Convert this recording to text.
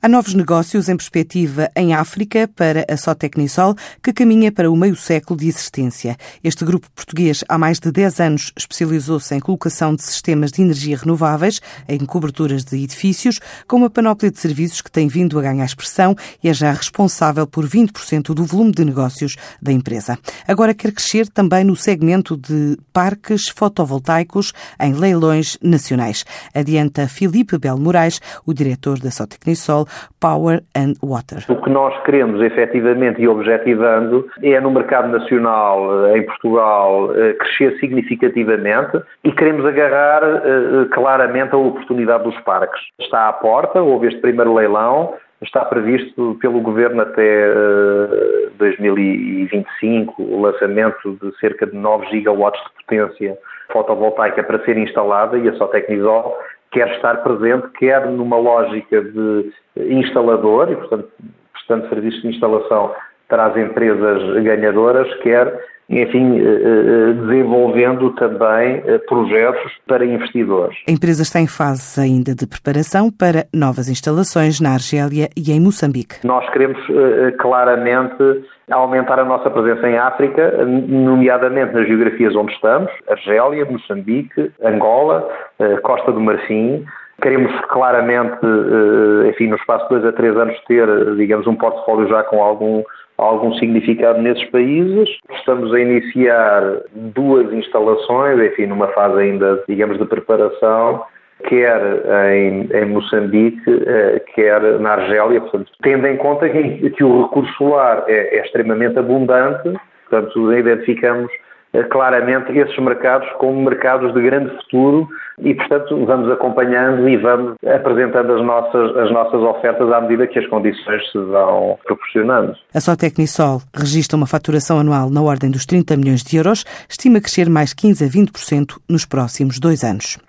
Há novos negócios em perspectiva em África para a Sotecnisol, que caminha para o meio século de existência. Este grupo português, há mais de 10 anos, especializou-se em colocação de sistemas de energia renováveis em coberturas de edifícios, com uma panóplia de serviços que tem vindo a ganhar expressão e é já responsável por 20% do volume de negócios da empresa. Agora quer crescer também no segmento de parques fotovoltaicos em leilões nacionais. Adianta Filipe Bel Moraes, o diretor da Sotecnisol, Power and Water. O que nós queremos efetivamente e objetivando é no mercado nacional, eh, em Portugal, eh, crescer significativamente e queremos agarrar eh, claramente a oportunidade dos parques. Está à porta, houve este primeiro leilão, está previsto pelo Governo até 2025 o lançamento de cerca de 9 gigawatts de potência fotovoltaica para ser instalada e a Sotecnisol quer estar presente, quer numa lógica de instalador, e portanto, prestando serviços de instalação para as empresas ganhadoras, quer enfim, eh, eh, desenvolvendo também eh, projetos para investidores. A empresa está em fase ainda de preparação para novas instalações na Argélia e em Moçambique. Nós queremos claramente aumentar a nossa presença em África, nomeadamente nas geografias onde estamos, Argélia, Moçambique, Angola, Costa do Marfim, Queremos claramente, enfim, no espaço de dois a três anos, ter, digamos, um portfólio já com algum algum significado nesses países. Estamos a iniciar duas instalações, enfim, numa fase ainda, digamos, de preparação, quer em, em Moçambique, eh, quer na Argélia, portanto, tendo em conta que, que o recurso solar é, é extremamente abundante, portanto, identificamos claramente esses mercados como mercados de grande futuro e, portanto, vamos acompanhando e vamos apresentando as nossas, as nossas ofertas à medida que as condições se vão proporcionando. A Sotecnisol registra uma faturação anual na ordem dos 30 milhões de euros, estima crescer mais 15 a 20% nos próximos dois anos.